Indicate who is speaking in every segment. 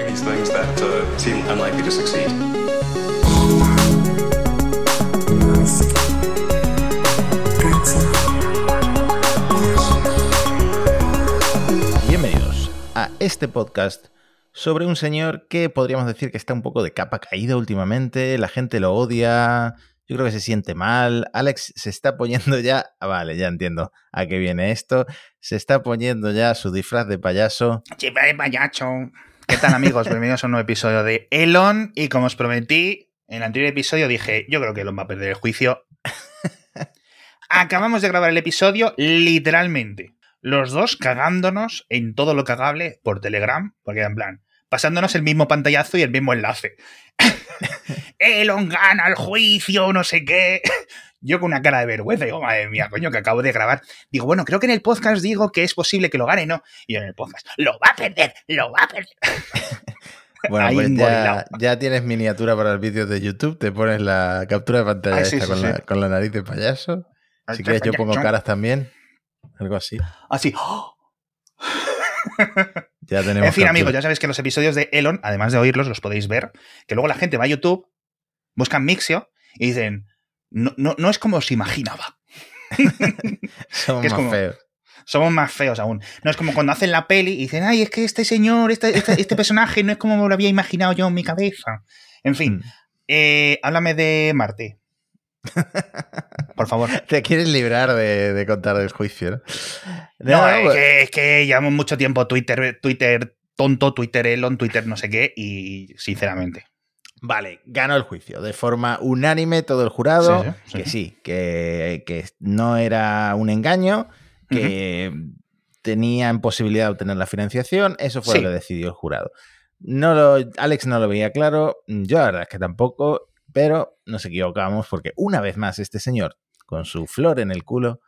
Speaker 1: doing these things that uh, seem unlikely to succeed.
Speaker 2: Bienvenidos a este podcast sobre un señor que podríamos decir que está un poco de capa caída últimamente, la gente lo odia, yo creo que se siente mal, Alex se está poniendo ya, ah, vale, ya entiendo a qué viene esto, se está poniendo ya su disfraz de payaso.
Speaker 3: Chipa de payacho. ¿Qué tal amigos? Bienvenidos a un nuevo episodio de Elon y como os prometí en el anterior episodio dije, yo creo que Elon va a perder el juicio. Acabamos de grabar el episodio literalmente. Los dos cagándonos en todo lo cagable por Telegram, porque en plan, pasándonos el mismo pantallazo y el mismo enlace. Elon gana el juicio, no sé qué. Yo con una cara de vergüenza, digo, madre mía, coño, que acabo de grabar. Digo, bueno, creo que en el podcast digo que es posible que lo gane, ¿no? Y en el podcast, lo va a perder, lo va a perder.
Speaker 2: Bueno,
Speaker 3: Ahí
Speaker 2: pues ya, ya tienes miniatura para el vídeo de YouTube, te pones la captura de pantalla
Speaker 3: Ah,
Speaker 2: esta
Speaker 3: sí,
Speaker 2: con,
Speaker 3: sí.
Speaker 2: La, con la nariz de payaso. Si
Speaker 3: Ay,
Speaker 2: quieres yo pongo caras también, algo así.
Speaker 3: Así.
Speaker 2: Ya tenemos
Speaker 3: En fin,
Speaker 2: captura.
Speaker 3: amigos, ya sabéis que los episodios de Elon, además de oírlos, los podéis ver. Que luego la gente va a YouTube, buscan Mixio y dicen, no, no, no es como os imaginaba.
Speaker 2: Somos
Speaker 3: es
Speaker 2: más
Speaker 3: como-
Speaker 2: feos.
Speaker 3: Somos más feos aún. No es como cuando hacen la peli y dicen, ay, es que este señor, este, este, este personaje no es como lo había imaginado yo en mi cabeza. En fin,
Speaker 2: Mm.
Speaker 3: eh, háblame de Marte. Por favor.
Speaker 2: Te quieres librar de, de contar del juicio, ¿no?
Speaker 3: No,
Speaker 2: No,
Speaker 3: es,
Speaker 2: pues-
Speaker 3: que, es que llevamos mucho tiempo Twitter, Twitter tonto, Twitter Elon, Twitter no sé qué, y sinceramente.
Speaker 2: Vale, ganó el juicio de forma unánime todo el jurado,
Speaker 3: Sí, sí, sí.
Speaker 2: que sí, que, que no era un engaño, que tenían posibilidad de obtener la financiación, eso fue
Speaker 3: Sí.
Speaker 2: lo que decidió el jurado. No lo, Alex no lo veía claro, yo la verdad es que tampoco, pero nos equivocamos porque una vez más este señor, con su flor en el culo,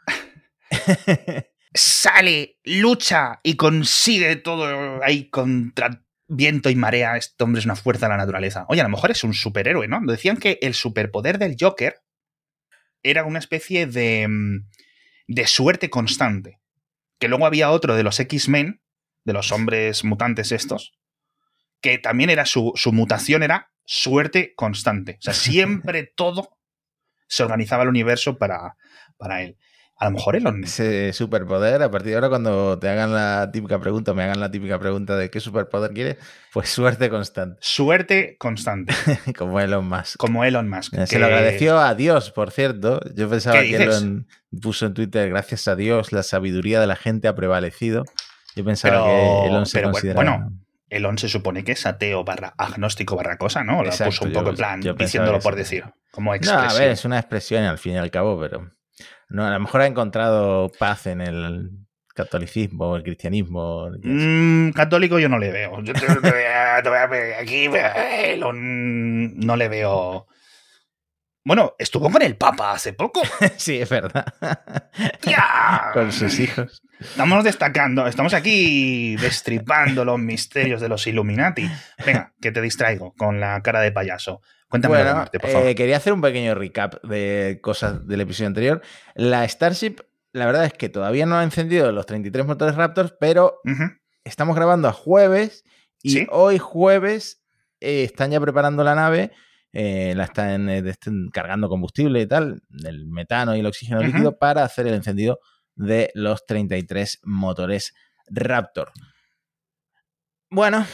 Speaker 3: sale, lucha y consigue todo ahí contra viento y marea. Este hombre es una fuerza de la naturaleza. Oye, a lo mejor es un superhéroe, ¿no? Decían que el superpoder del Joker era una especie de, mm, de suerte constante. Que luego había otro de los X-Men, de los hombres mutantes estos, que también era su, su mutación era suerte constante. O sea, siempre todo se organizaba el universo para, para él. A lo mejor Elon
Speaker 2: ese superpoder, a partir de ahora cuando te hagan la típica pregunta, me hagan la típica pregunta de qué superpoder quieres, pues suerte constante,
Speaker 3: Suerte constante,
Speaker 2: como Elon Musk.
Speaker 3: como Elon Musk.
Speaker 2: Se
Speaker 3: que-
Speaker 2: lo agradeció a Dios, por cierto. Yo pensaba
Speaker 3: ¿Qué
Speaker 2: que? Elon puso en Twitter, gracias a Dios, la sabiduría de la gente ha prevalecido. Yo pensaba
Speaker 3: Pero-
Speaker 2: que Elon se consideraba...
Speaker 3: bueno, Elon se supone que es ateo barra agnóstico barra cosa, ¿no? La
Speaker 2: Exacto,
Speaker 3: puso un
Speaker 2: yo-
Speaker 3: poco en plan, diciéndolo por decir, como
Speaker 2: no,
Speaker 3: expresión.
Speaker 2: a ver, es una expresión al fin y al cabo, pero no, a lo mejor ha encontrado paz en el catolicismo el cristianismo.
Speaker 3: Mm, católico yo no le veo. Yo te, te voy a, te voy a pedir aquí, Elon no le veo... Bueno, estuvo con el Papa hace poco.
Speaker 2: sí, es verdad.
Speaker 3: ¡Ya!
Speaker 2: Con sus hijos.
Speaker 3: Estamos destacando, estamos aquí destripando los misterios de los Illuminati. Venga, que te distraigo con la cara de payaso. Cuéntame
Speaker 2: Bueno,
Speaker 3: Marte, por favor.
Speaker 2: eh, quería hacer un pequeño recap de cosas del episodio anterior. La Starship, la verdad es que todavía no ha encendido los 33 motores Raptors, pero estamos grabando a jueves y
Speaker 3: Sí.
Speaker 2: hoy jueves eh, están ya preparando la nave, eh, la están, están cargando combustible y tal, el metano y el oxígeno líquido para hacer el encendido de los 33 motores Raptor. Bueno,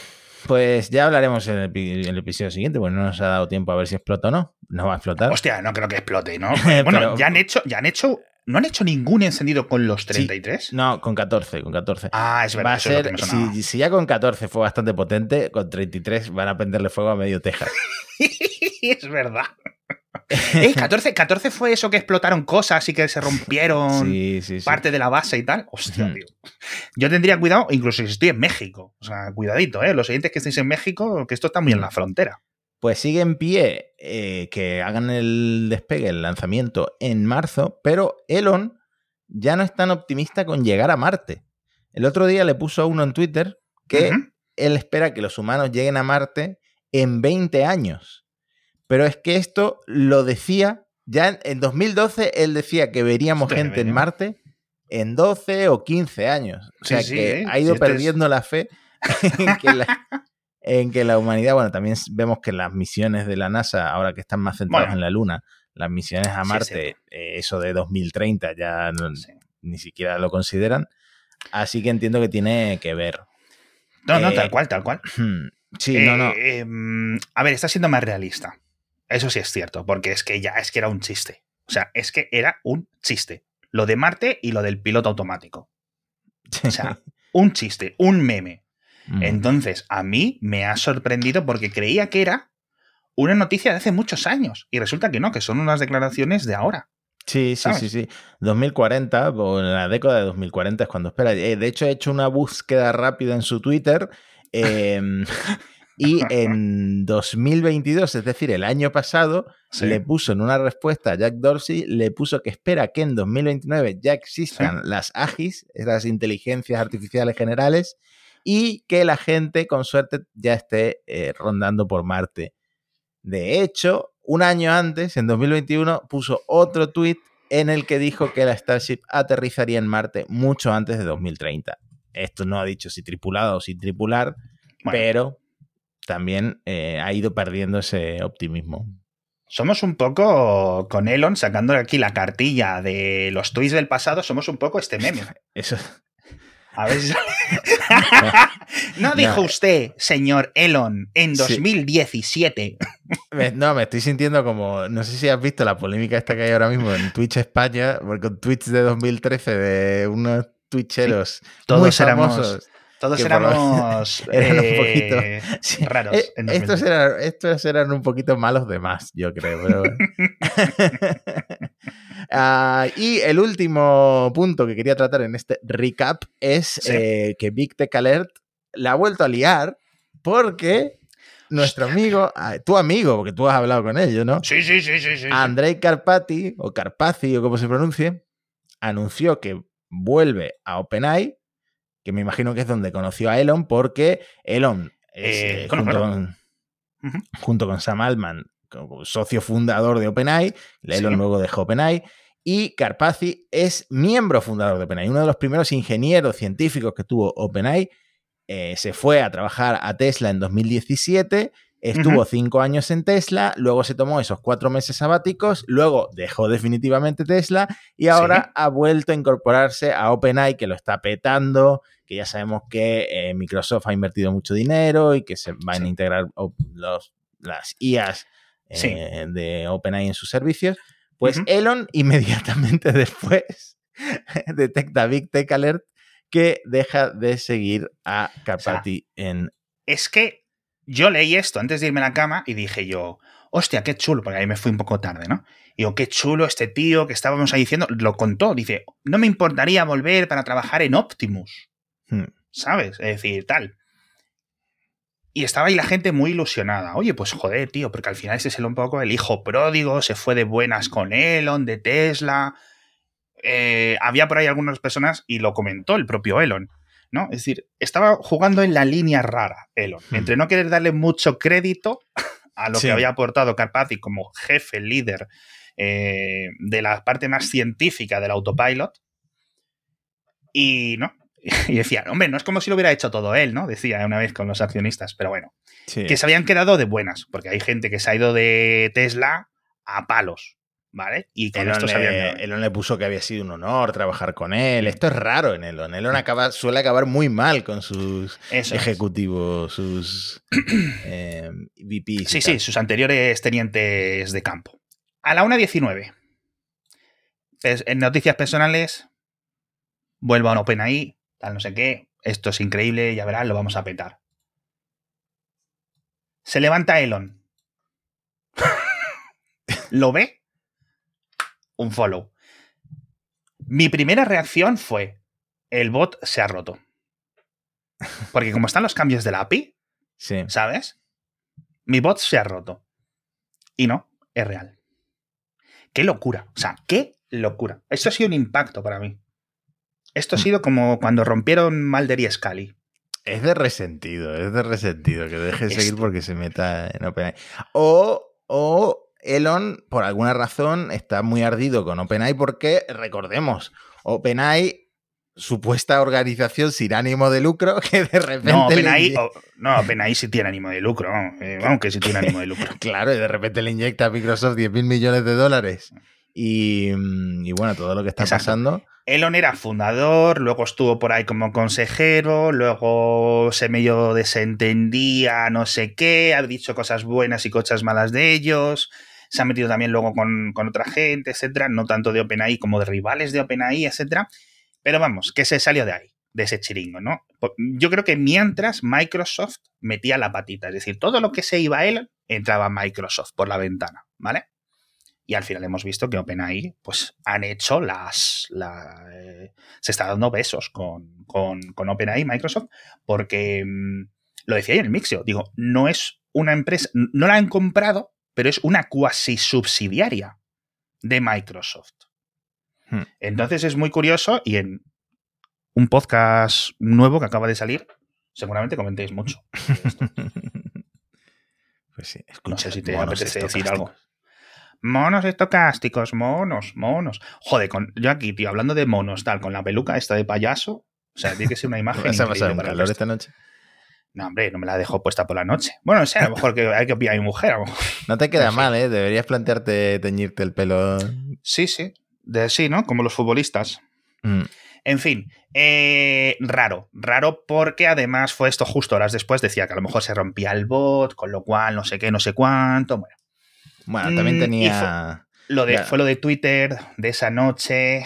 Speaker 2: pues ya hablaremos en el, epi- en el episodio siguiente, pues no nos ha dado tiempo a ver si explota o no. No va a explotar.
Speaker 3: Hostia, no creo que explote, ¿no?
Speaker 2: Pero-
Speaker 3: Bueno, ya han hecho, ya han hecho, no han hecho ningún encendido con los 33.
Speaker 2: No, con 14, con 14.
Speaker 3: Ah, es
Speaker 2: Va
Speaker 3: verdad,
Speaker 2: a
Speaker 3: eso es lo que
Speaker 2: ser,
Speaker 3: me
Speaker 2: si, si ya con 14 fue bastante potente, con 33 van a prenderle fuego a medio Texas.
Speaker 3: es verdad. Eh, 14, 14 fue eso que explotaron cosas y que se rompieron
Speaker 2: Sí, sí, sí.
Speaker 3: parte de la base y tal. Hostia, tío. Yo tendría cuidado, incluso si estoy en México. O sea, cuidadito, ¿eh? Los oyentes que estéis en México, que esto está muy en la frontera.
Speaker 2: Pues sigue en pie eh, que hagan el despegue, el lanzamiento en marzo, pero Elon ya no es tan optimista con llegar a Marte. El otro día le puso a uno en Twitter que él espera que los humanos lleguen a Marte en 20 años. Pero es que esto lo decía, ya en, en 2012 él decía que veríamos gente en. Marte en 12 o 15 años. O sea
Speaker 3: sí,
Speaker 2: que
Speaker 3: ¿eh?
Speaker 2: ha ido
Speaker 3: Si este es-
Speaker 2: perdiendo la fe en que la, en que la humanidad, bueno, también vemos que las misiones de la NASA, ahora que están más centradas
Speaker 3: Bueno.
Speaker 2: en la Luna, las misiones a
Speaker 3: Sí,
Speaker 2: Marte, eh, eso de 2030 ya no- ni siquiera lo consideran. Así que entiendo que tiene que ver.
Speaker 3: No, no,
Speaker 2: Eh,
Speaker 3: tal cual, tal cual.
Speaker 2: Sí, no, no.
Speaker 3: Em, a ver, está siendo más realista. Eso sí es cierto, porque es que ya es que era un chiste. O sea, es que era un chiste. Lo de Marte y lo del piloto automático. O sea, un chiste, un meme.
Speaker 2: Mm.
Speaker 3: Entonces, a mí me ha sorprendido porque creía que era una noticia de hace muchos años. Y resulta que no, que son unas declaraciones de ahora.
Speaker 2: Sí, sí,
Speaker 3: ¿sabes?
Speaker 2: sí, sí. 2040, o en la década de 2040 es cuando espera. Eh, de hecho, he hecho una búsqueda rápida en su Twitter. eh, y en 2022, es decir, el año pasado,
Speaker 3: Sí.
Speaker 2: le puso en una respuesta a Jack Dorsey, le puso que espera que en 2029 ya existan las AGIs, esas inteligencias artificiales generales, y que la gente con suerte ya esté eh, rondando por Marte. De hecho, un año antes, en 2021, puso otro tweet en el que dijo que la Starship aterrizaría en Marte mucho antes de 2030. Esto no ha dicho si tripulado o sin tripular,
Speaker 3: Bueno,
Speaker 2: pero también eh, ha ido perdiendo ese optimismo.
Speaker 3: somos un poco con Elon sacando aquí la cartilla de los tweets del pasado, somos un poco este meme.
Speaker 2: Eso,
Speaker 3: A ver si- no dijo
Speaker 2: No.
Speaker 3: usted, señor Elon, en
Speaker 2: Sí.
Speaker 3: 2017.
Speaker 2: me- no, me estoy sintiendo como, no sé si has visto la polémica esta que hay ahora mismo en Twitch España, porque con tweets de 2013 de unos twitcheros
Speaker 3: Todos
Speaker 2: muy
Speaker 3: éramos-
Speaker 2: famosos.
Speaker 3: Todos éramos
Speaker 2: eran un
Speaker 3: eh,
Speaker 2: poquito- Sí,
Speaker 3: raros.
Speaker 2: eh,
Speaker 3: en
Speaker 2: estos,
Speaker 3: 2013.
Speaker 2: eran, estos eran un poquito malos de más, yo creo. pero. Ah, y el último punto que quería tratar en este recap es
Speaker 3: Sí.
Speaker 2: eh, que Big Tech Alert la ha vuelto a liar porque nuestro amigo, ah, tu amigo, porque tú has hablado con ellos, ¿no?
Speaker 3: Sí, sí, sí, sí, sí.
Speaker 2: Andrei Carpati, o Carpazzi, o como se pronuncie, anunció que vuelve a OpenAI, que me imagino que es donde conoció a Elon, porque Elon
Speaker 3: Eh,
Speaker 2: eh, junto. Con,
Speaker 3: Ujú.
Speaker 2: junto con Sam Altman, como socio fundador de OpenAI, Elon
Speaker 3: Sí.
Speaker 2: luego dejó OpenAI, y Carpazzi es miembro fundador de OpenAI, uno de los primeros ingenieros científicos que tuvo OpenAI. eh, se fue a trabajar a Tesla en 2017, estuvo cinco años en Tesla, luego se tomó esos cuatro meses sabáticos, luego dejó definitivamente Tesla y ahora
Speaker 3: Sí.
Speaker 2: ha vuelto a incorporarse a OpenAI, que lo está petando, que ya sabemos que eh, Microsoft ha invertido mucho dinero y que se van a integrar los, las IAs eh,
Speaker 3: Sí.
Speaker 2: de OpenAI en sus servicios. Pues. Elon inmediatamente después detecta Big Tech Alert que deja de seguir a Carpati en...
Speaker 3: Es que yo leí esto antes de irme a la cama y dije yo, hostia, qué chulo, porque ahí me fui un poco tarde, ¿no? Y digo, qué chulo este tío que estábamos ahí diciendo, lo contó, dice, no me importaría volver para trabajar en Optimus,
Speaker 2: Hmm.
Speaker 3: ¿sabes? Es decir, tal. Y estaba ahí la gente muy ilusionada. Oye, pues joder, tío, porque al final ese es el un poco el hijo pródigo, se fue de buenas con Elon, de Tesla. Eh, había por ahí algunas personas, y lo comentó el propio Elon, ¿no? Es decir, estaba jugando en la línea rara, Elon,
Speaker 2: Hmm.
Speaker 3: entre no querer darle mucho crédito a lo
Speaker 2: Sí.
Speaker 3: que había aportado Carpathy como jefe, líder eh, de la parte más científica del autopilot, y no. Y decía, hombre, no es como si lo hubiera hecho todo él, ¿no? Decía una vez con los accionistas, pero bueno,
Speaker 2: Sí.
Speaker 3: que se habían quedado de buenas, porque hay gente que se ha ido de Tesla a palos, ¿vale? Y con
Speaker 2: Elon
Speaker 3: esto
Speaker 2: le. Elon le puso que había sido un honor trabajar con él. Esto es raro en Elon. Elon acaba, suele acabar muy mal con sus
Speaker 3: Eso es.
Speaker 2: ejecutivos, sus eh, VPs.
Speaker 3: Sí, sí, sus anteriores tenientes de campo. A la 1.19. Pes- En noticias personales, vuelvo a un OpenAI, tal no sé qué. Esto es increíble, ya verás, lo vamos a petar. Se levanta Elon. ¿Lo ve? Un follow. Mi primera reacción fue, el bot se ha roto. Porque como están los cambios de la API,
Speaker 2: Sí.
Speaker 3: ¿sabes? Mi bot se ha roto. Y no, es real. Qué locura. O sea, qué locura. Esto ha sido un impacto para mí. Esto ha
Speaker 2: Hmm.
Speaker 3: sido como cuando rompieron Mulder y Scully.
Speaker 2: Es de resentido, es de resentido que deje de seguir porque se meta en OpenAI. O, o Elon, por alguna razón, está muy ardido con OpenAI porque, recordemos, OpenAI supuesta organización sin ánimo de lucro que de repente.
Speaker 3: No, OpenAI, oh, no, OpenAI sí tiene ánimo de lucro. vamos, eh, sí tiene ánimo de lucro.
Speaker 2: Claro, y de repente le inyecta a Microsoft 10.000 millones de dólares. Y, mm, y bueno, todo lo que está
Speaker 3: Exacto.
Speaker 2: pasando.
Speaker 3: Elon era fundador, luego estuvo por ahí como consejero, luego se medio desentendía, no sé qué, ha dicho cosas buenas y cosas malas de ellos, se ha metido también luego con, con otra gente, etcétera, no tanto de OpenAI como de rivales de OpenAI, etcétera. Pero vamos, que se salió de ahí, de ese chiringo, ¿no? Po- Yo creo que mientras Microsoft metía la patita, es decir, todo lo que se iba a Elon entraba Microsoft por la ventana, ¿vale? Y al final hemos visto que OpenAI, pues, han hecho las. la, eh, se está dando besos con, con, con OpenAI, Microsoft, porque mm, lo decía ahí en el Mixio. Digo, no es una empresa. No la han comprado, pero es una cuasi subsidiaria de Microsoft.
Speaker 2: Hmm.
Speaker 3: Entonces es muy curioso y en un podcast nuevo que acaba de salir, seguramente comentéis mucho.
Speaker 2: Pues sí,
Speaker 3: No
Speaker 2: escucha,
Speaker 3: sé si te apetece decir algo. Monos estocásticos, monos, monos. Joder, con, yo aquí, tío, hablando de monos, tal, con la peluca esta de payaso. O sea, tiene que ser una imagen.
Speaker 2: ¿Vas a pasar un calor esta noche?
Speaker 3: No, hombre, no me la dejo puesta por la noche. Bueno, o sea, a lo mejor que hay que pillar a mi mujer. a lo mejor.
Speaker 2: No te queda mal, ¿eh? Deberías plantearte teñirte el pelo.
Speaker 3: Sí, sí. De, sí, ¿no? Como los futbolistas.
Speaker 2: Mm.
Speaker 3: En fin, eh, raro, raro porque además fue esto justo horas después, decía que a lo mejor se rompía el bot, con lo cual no sé qué, no sé cuánto. Bueno,
Speaker 2: Bueno, también
Speaker 3: Mm,
Speaker 2: tenía.
Speaker 3: Lo de. Fue lo de Twitter de esa noche.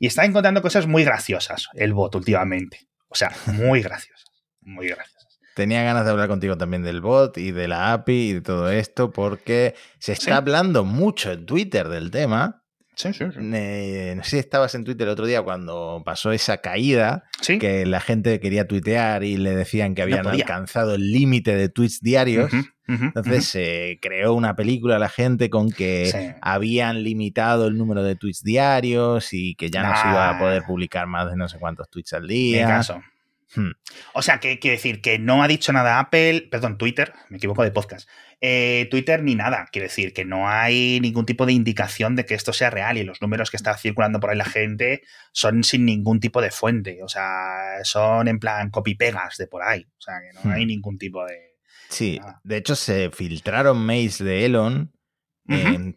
Speaker 3: Y está encontrando cosas muy graciosas el bot últimamente. O sea, muy graciosas. Muy graciosas.
Speaker 2: Tenía ganas de hablar contigo también del bot y de la API y de todo esto, porque se está
Speaker 3: Sí.
Speaker 2: hablando mucho en Twitter del tema.
Speaker 3: Sí, sí, sí.
Speaker 2: Eh, no sé si estabas en Twitter el otro día cuando pasó esa caída,
Speaker 3: Sí.
Speaker 2: que la gente quería tuitear y le decían que habían alcanzado el límite de tweets diarios. Entonces se creó una película la gente con que.
Speaker 3: Sí.
Speaker 2: habían limitado el número de tweets diarios y que ya no se iba a poder publicar más de no sé cuántos tweets al
Speaker 3: Ni
Speaker 2: día.
Speaker 3: caso.
Speaker 2: Hmm.
Speaker 3: O sea, que quiere decir que no ha dicho nada Apple, perdón, Twitter, me equivoco de podcast, eh, Twitter ni nada. Quiere decir que no hay ningún tipo de indicación de que esto sea real y los números que está circulando por ahí la gente son sin ningún tipo de fuente. O sea, son en plan copy-pegas de por ahí. O sea, que no
Speaker 2: Hmm.
Speaker 3: hay ningún tipo de.
Speaker 2: Sí,
Speaker 3: Nada.
Speaker 2: de hecho se filtraron mails de Elon.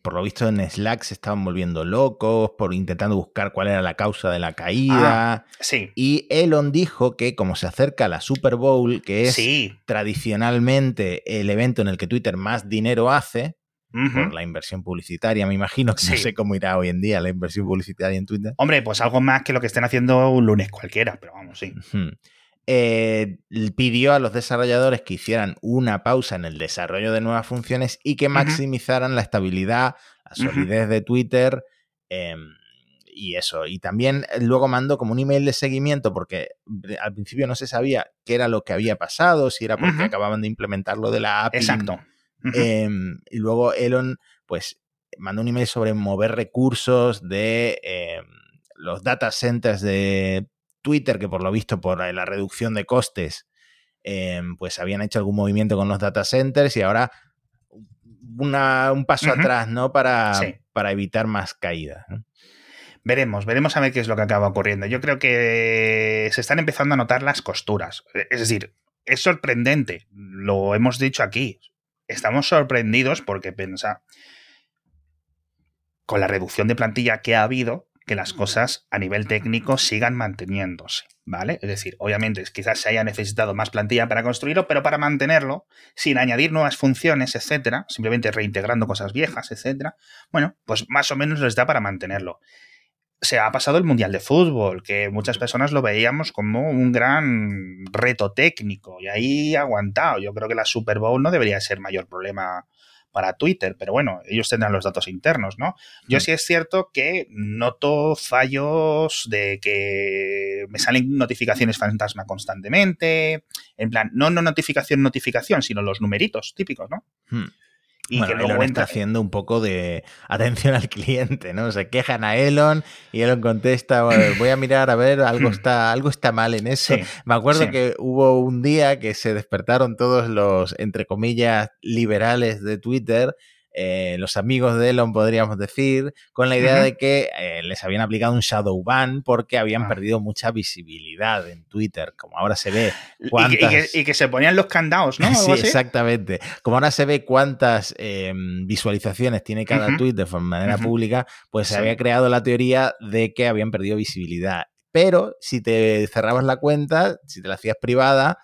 Speaker 2: Por lo visto en Slack se estaban volviendo locos por intentando buscar cuál era la causa de la caída.
Speaker 3: Sí,
Speaker 2: Y Elon dijo que como se acerca la Super Bowl, que es
Speaker 3: sí.
Speaker 2: tradicionalmente el evento en el que Twitter más dinero hace, por la inversión publicitaria, me imagino que no sé cómo irá hoy en día la inversión publicitaria en Twitter.
Speaker 3: Hombre, pues algo más que lo que estén haciendo un lunes cualquiera, pero vamos, sí.
Speaker 2: Ujú. Eh, pidió a los desarrolladores que hicieran una pausa en el desarrollo de nuevas funciones y que maximizaran la estabilidad, la solidez de Twitter em, y eso. Y también eh, luego mandó como un email de seguimiento porque al principio no se sabía qué era lo que había pasado, si era porque acababan de implementar lo de la API.
Speaker 3: Exacto.
Speaker 2: Em, y luego Elon, pues, mandó un email sobre mover recursos de em, los data centers de Twitter, que por lo visto, por la reducción de costes, em, pues habían hecho algún movimiento con los data centers y ahora una- un paso atrás, ¿no? Para,
Speaker 3: Sí.
Speaker 2: para evitar más caídas. ¿no?
Speaker 3: Veremos, veremos a ver qué es lo que acaba ocurriendo. Yo creo que se están empezando a notar las costuras. Es decir, es sorprendente, lo hemos dicho aquí. Estamos sorprendidos porque pensa con la reducción de plantilla que ha habido, que las cosas a nivel técnico sigan manteniéndose, ¿vale? Es decir, obviamente quizás se haya necesitado más plantilla para construirlo, pero para mantenerlo, sin añadir nuevas funciones, etcétera, simplemente reintegrando cosas viejas, etcétera, bueno, pues más o menos les da para mantenerlo se ha pasado el Mundial de Fútbol, que muchas personas lo veíamos como un gran reto técnico y ahí aguantado. Yo creo que la Super Bowl no debería ser mayor problema para Twitter, pero bueno, ellos tendrán los datos internos, ¿no? Yo sí es cierto que noto fallos de que me salen notificaciones fantasma constantemente, en plan, no, no notificación, notificación, sino los numeritos típicos, ¿no?
Speaker 2: Hmm.
Speaker 3: Y
Speaker 2: bueno,
Speaker 3: que luego
Speaker 2: Elon está haciendo un poco de atención al cliente, ¿no? Se quejan a Elon y Elon contesta, "Bueno, voy a mirar a ver, algo
Speaker 3: Hmm.
Speaker 2: está, algo está mal en eso.
Speaker 3: Sí,
Speaker 2: Me acuerdo
Speaker 3: sí.
Speaker 2: que hubo un día que se despertaron todos los, entre comillas, liberales de Twitter eh, los amigos de Elon, podríamos decir, con la idea de que eh, les habían aplicado un shadow ban porque habían
Speaker 3: Ah.
Speaker 2: perdido mucha visibilidad en Twitter, como ahora se ve.
Speaker 3: Y que, y
Speaker 2: cuántas-
Speaker 3: que- y que se ponían los candados, ¿no?
Speaker 2: Sí,
Speaker 3: así.
Speaker 2: exactamente. Como ahora se ve cuántas eh, visualizaciones tiene cada
Speaker 3: Ujú.
Speaker 2: tweet de manera pública, pues se había creado la teoría de que habían perdido visibilidad. Pero si te cerrabas la cuenta, si te la hacías privada,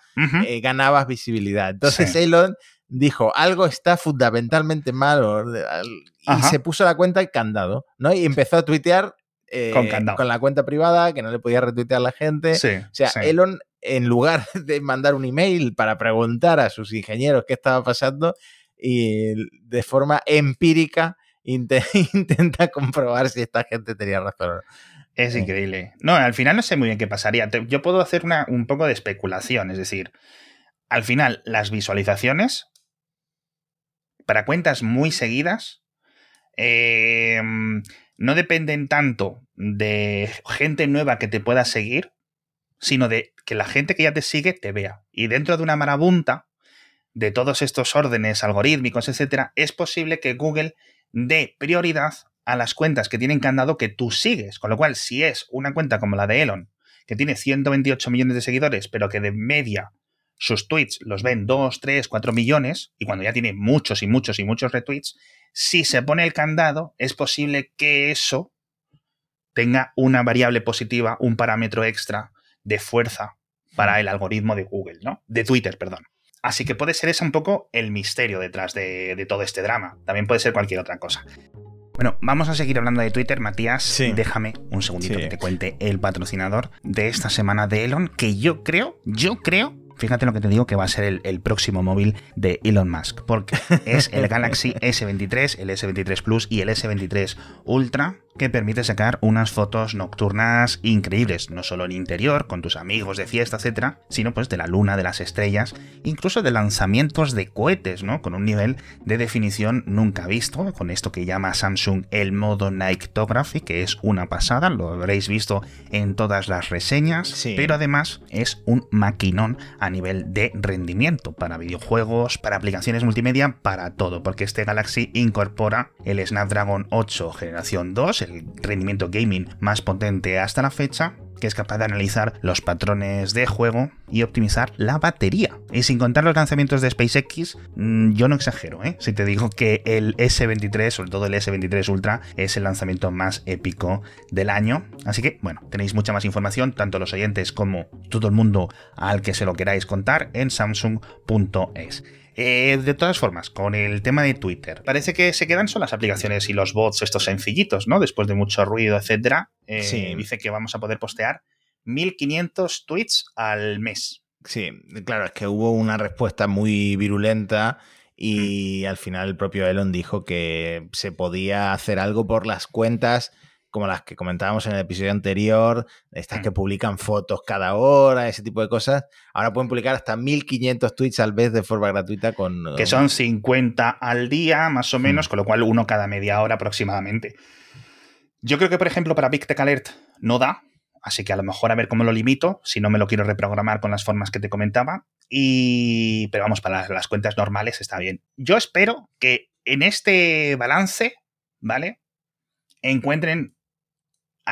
Speaker 2: eh, ganabas visibilidad. Entonces
Speaker 3: Sí.
Speaker 2: Elon dijo, algo está fundamentalmente mal, o- al- y
Speaker 3: Ajá.
Speaker 2: se puso la cuenta en candado, ¿no? Y empezó a tuitear eh,
Speaker 3: Con candado.
Speaker 2: la cuenta privada, que no le podía retuitear la gente.
Speaker 3: sí,
Speaker 2: O sea,
Speaker 3: sí.
Speaker 2: Elon, en lugar de mandar un email para preguntar a sus ingenieros qué estaba pasando, y de forma empírica inte- intenta comprobar si esta gente tenía razón.
Speaker 3: Es
Speaker 2: Sí.
Speaker 3: increíble. No, al final no sé muy bien qué pasaría. Te- Yo puedo hacer una- un poco de especulación, es decir, al final las visualizaciones para cuentas muy seguidas eh, no dependen tanto de gente nueva que te pueda seguir, sino de que la gente que ya te sigue te vea. Y dentro de una marabunta de todos estos órdenes algorítmicos, etcétera, es posible que Google dé prioridad a las cuentas que tienen candado que tú sigues. Con lo cual, si es una cuenta como la de Elon, que tiene 128 millones de seguidores, pero que de media sus tweets los ven 2, 3, 4 millones, y cuando ya tiene muchos y muchos y muchos retweets, si se pone el candado, es posible que eso tenga una variable positiva, un parámetro extra de fuerza para el algoritmo de Google, ¿no? De Twitter, perdón. Así que puede ser ese un poco el misterio detrás de, de todo este drama. También puede ser cualquier otra cosa. Bueno, vamos a seguir hablando de Twitter, Matías.
Speaker 2: Sí.
Speaker 3: Déjame un segundito
Speaker 2: Sí.
Speaker 3: que te cuente el patrocinador de esta semana de Elon, que yo creo, yo creo, fíjate lo que te digo, que va a ser el, el próximo móvil de Elon Musk, porque es el Galaxy S23, el S23 Plus y el S23 Ultra, que permite sacar unas fotos nocturnas increíbles, no solo en interior, con tus amigos de fiesta, etcétera, sino pues de la luna, de las estrellas, incluso de lanzamientos de cohetes, ¿no? Con un nivel de definición nunca visto, con esto que llama Samsung el modo Nictography, que es una pasada, lo habréis visto en todas las reseñas,
Speaker 2: Sí.
Speaker 3: pero además es un maquinón a nivel de rendimiento para videojuegos, para aplicaciones multimedia, para todo, porque este Galaxy incorpora el Snapdragon 8 generación 2, rendimiento gaming más potente hasta la fecha, que es capaz de analizar los patrones de juego y optimizar la batería. Y sin contar los lanzamientos de SpaceX, mm, yo no exagero, ¿eh? Si te digo que el S23, sobre todo el S23 Ultra, es el lanzamiento más épico del año. Así que, bueno, tenéis mucha más información, tanto los oyentes como todo el mundo al que se lo queráis contar, en samsung.es. Eh, de todas formas, con el tema de Twitter, parece que se quedan son las aplicaciones y los bots estos sencillitos, ¿no? Después de mucho ruido, etcétera. Eh,
Speaker 2: Sí.
Speaker 3: Dice que vamos a poder postear 1500 tweets al mes.
Speaker 2: Sí, claro, es que hubo una respuesta muy virulenta y al final el propio Elon dijo que se podía hacer algo por las cuentas como las que comentábamos en el episodio anterior, estas que publican fotos cada hora, ese tipo de cosas. Ahora pueden publicar hasta 1500 tweets al mes de forma gratuita con...
Speaker 3: Que son 50 al día, más o menos, con lo cual uno cada media hora aproximadamente. Yo creo que, por ejemplo, para Big Tech Alert no da, así que a lo mejor a ver cómo lo limito, si no me lo quiero reprogramar con las formas que te comentaba. Y. Pero vamos, para las cuentas normales está bien. Yo espero que en este balance, ¿vale? Encuentren